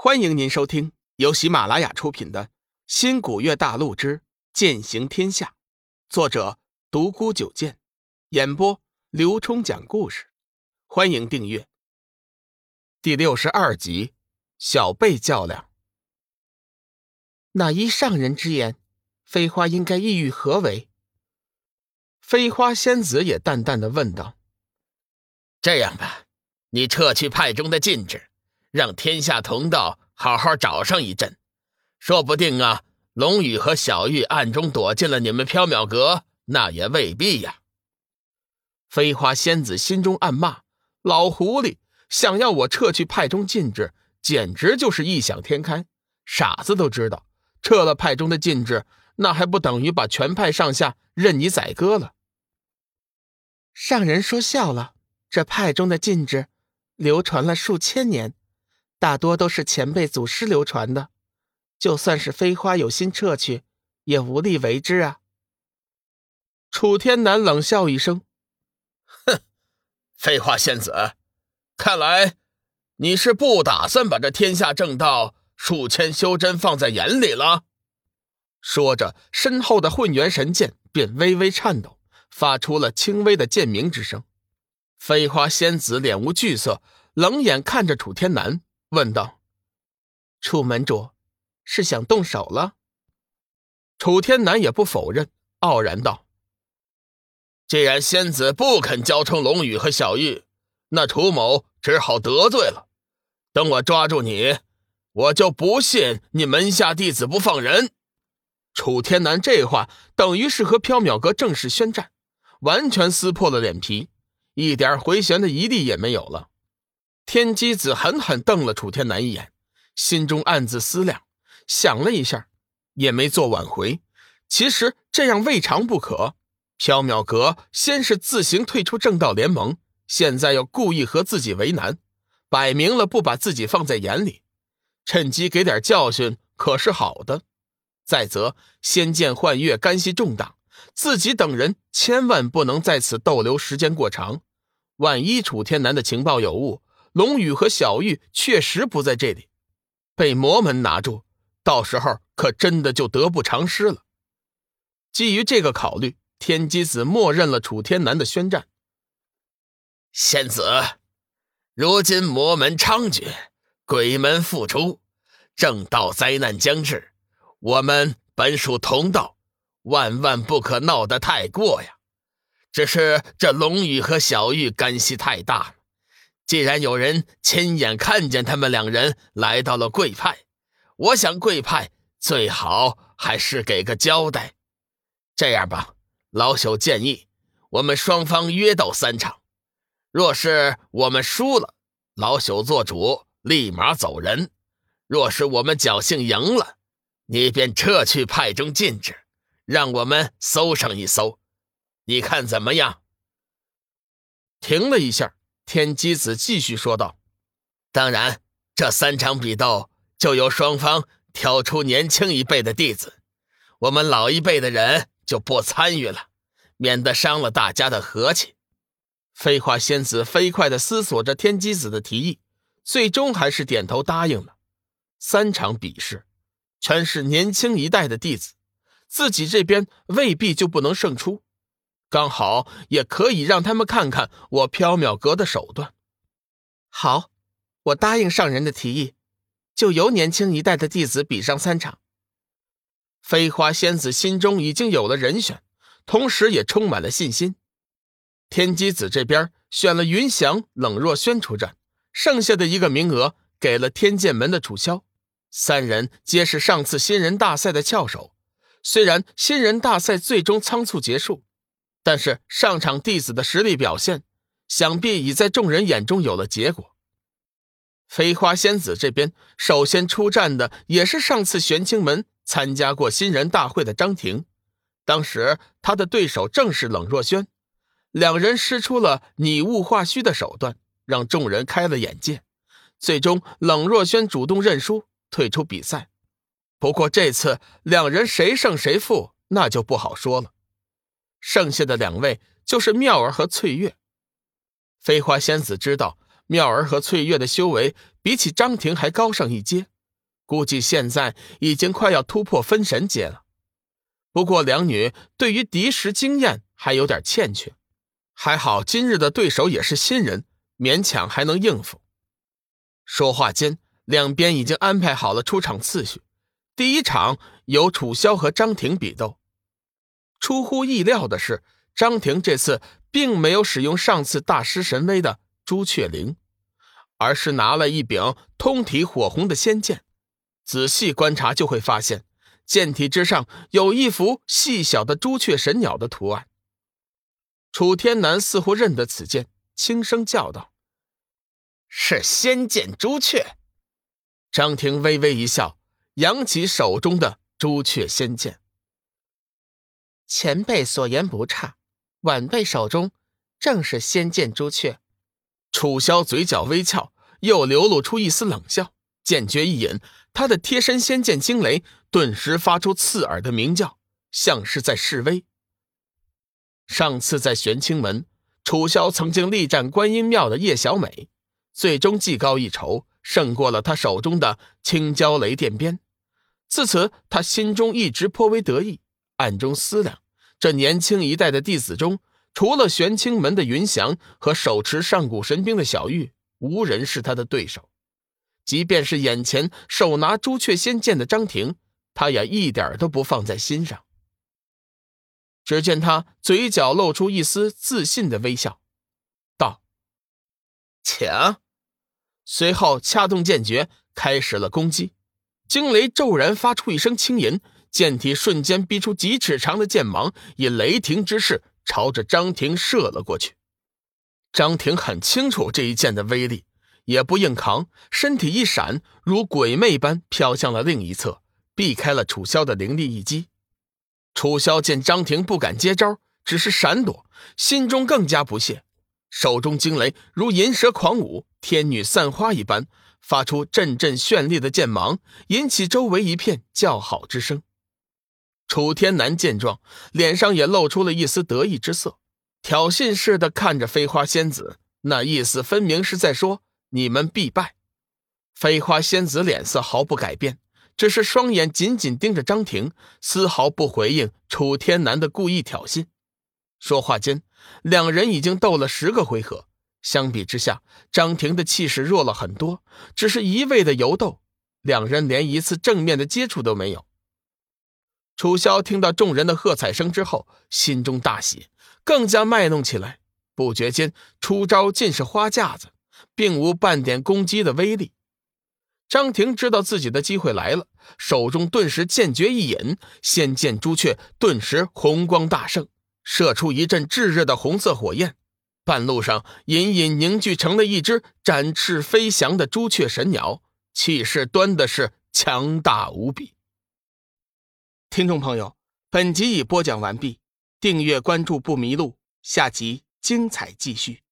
欢迎您收听由喜马拉雅出品的《新古月大陆之剑行天下》，作者独孤九剑，演播刘冲讲故事。欢迎订阅。第六十二集，小辈较量。那依上人之言，飞花应该意欲何为？飞花仙子也淡淡的问道：“这样吧，你撤去派中的禁制。”让天下同道好好找上一阵，说不定啊，龙宇和小玉暗中躲进了你们缥缈阁，那也未必呀。飞花仙子心中暗骂：老狐狸想要我撤去派中禁制，简直就是异想天开。傻子都知道，撤了派中的禁制，那还不等于把全派上下任你宰割了？上人说笑了，这派中的禁制流传了数千年。大多都是前辈祖师流传的，就算是飞花有心撤去，也无力为之啊。楚天南冷笑一声：“哼，飞花仙子，看来你是不打算把这天下正道数千修真放在眼里了。”说着，身后的混元神剑便微微颤抖，发出了轻微的剑鸣之声。飞花仙子脸无惧色，冷眼看着楚天南。问道：“楚门主，是想动手了？”楚天南也不否认，傲然道：“既然仙子不肯交出龙宇和小玉，那楚某只好得罪了。等我抓住你，我就不信你门下弟子不放人。”楚天南这话等于是和缥缈阁正式宣战，完全撕破了脸皮，一点回旋的余地也没有了。天机子狠狠瞪了楚天南一眼，心中暗自思量，想了一下，也没做挽回。其实这样未尝不可。缥缈阁先是自行退出正道联盟，现在又故意和自己为难，摆明了不把自己放在眼里，趁机给点教训，可是好的。再则仙剑幻月干系重大，自己等人千万不能在此逗留时间过长。万一楚天南的情报有误，龙宇和小玉确实不在这里，被魔门拿住，到时候可真的就得不偿失了。基于这个考虑，天机子默认了楚天南的宣战。仙子，如今魔门猖獗，鬼门复出，正道灾难将至，我们本属同道，万万不可闹得太过呀。只是这龙宇和小玉干系太大。既然有人亲眼看见他们两人来到了贵派，我想贵派最好还是给个交代。这样吧，老朽建议我们双方约斗三场。若是我们输了，老朽做主，立马走人；若是我们侥幸赢了，你便撤去派中禁制，让我们搜上一搜，你看怎么样？停了一下。天机子继续说道：“当然，这三场比斗就由双方挑出年轻一辈的弟子，我们老一辈的人就不参与了，免得伤了大家的和气。”飞花仙子飞快地思索着天机子的提议，最终还是点头答应了。三场比试，全是年轻一代的弟子，自己这边未必就不能胜出。刚好也可以让他们看看我缥缈阁的手段。好，我答应上人的提议，就由年轻一代的弟子比上三场。飞花仙子心中已经有了人选，同时也充满了信心。天机子这边选了云翔、冷若轩出战，剩下的一个名额给了天剑门的楚萧。三人皆是上次新人大赛的翘首，虽然新人大赛最终仓促结束。但是上场弟子的实力表现，想必已在众人眼中有了结果。飞花仙子这边首先出战的也是上次玄清门参加过新人大会的张婷，当时他的对手正是冷若轩，两人施出了拟物化虚的手段，让众人开了眼界。最终，冷若轩主动认输，退出比赛。不过这次两人谁胜谁负，那就不好说了。剩下的两位就是妙儿和翠月。飞花仙子知道妙儿和翠月的修为比起张庭还高上一阶，估计现在已经快要突破分神阶了。不过两女对于敌时经验还有点欠缺，还好今日的对手也是新人，勉强还能应付。说话间，两边已经安排好了出场次序。第一场由楚萧和张庭比斗。出乎意料的是，张庭这次并没有使用上次大师神威的朱雀翎，而是拿了一柄通体火红的仙剑。仔细观察就会发现。剑体之上有一幅细小的朱雀神鸟的图案。楚天南似乎认得此剑，轻声叫道：“是仙剑朱雀。”张庭微微一笑，扬起手中的朱雀仙剑。前辈所言不差，晚辈手中正是仙剑朱雀。楚萧嘴角微翘，又流露出一丝冷笑，剑诀一引。他的贴身仙剑惊雷顿时发出刺耳的鸣叫，像是在示威。上次在玄清门，楚萧曾经力战观音庙的叶小美，最终技高一筹，胜过了他手中的青椒雷电鞭。自此，他心中一直颇为得意，暗中思量：这年轻一代的弟子中，除了玄清门的云翔和手持上古神兵的小玉，无人是他的对手。即便是眼前手拿朱雀仙剑的张庭，他也一点都不放在心上。只见他嘴角露出一丝自信的微笑，道：“请。”随后掐动剑诀，开始了攻击。惊雷骤然发出一声轻吟，剑体瞬间逼出几尺长的剑芒，以雷霆之势朝着张庭射了过去。张庭很清楚这一剑的威力。也不硬扛，身体一闪，如鬼魅般飘向了另一侧，避开了楚萧的凌厉一击。楚萧见张庭不敢接招，只是闪躲，心中更加不屑，手中惊雷如银蛇狂舞，天女散花一般，发出阵阵绚丽的剑芒，引起周围一片叫好之声。楚天南见状，脸上也露出了一丝得意之色，挑衅似的看着飞花仙子，那意思分明是在说。你们必败！飞花仙子脸色毫不改变，只是双眼紧紧盯着张庭，丝毫不回应楚天南的故意挑衅。说话间，两人已经斗了十个回合，相比之下，张庭的气势弱了很多，只是一味的游斗，两人连一次正面的接触都没有。楚萧听到众人的喝彩声之后，心中大喜，更加卖弄起来，不觉间出招尽是花架子。并无半点攻击的威力。张庭知道自己的机会来了，手中顿时剑诀一引，仙剑朱雀顿时红光大盛，射出一阵炙热的红色火焰，半路上隐隐凝聚成了一只展翅飞翔的朱雀神鸟，气势端的是强大无比。听众朋友，本集已播讲完毕，订阅关注不迷路，下集精彩继续。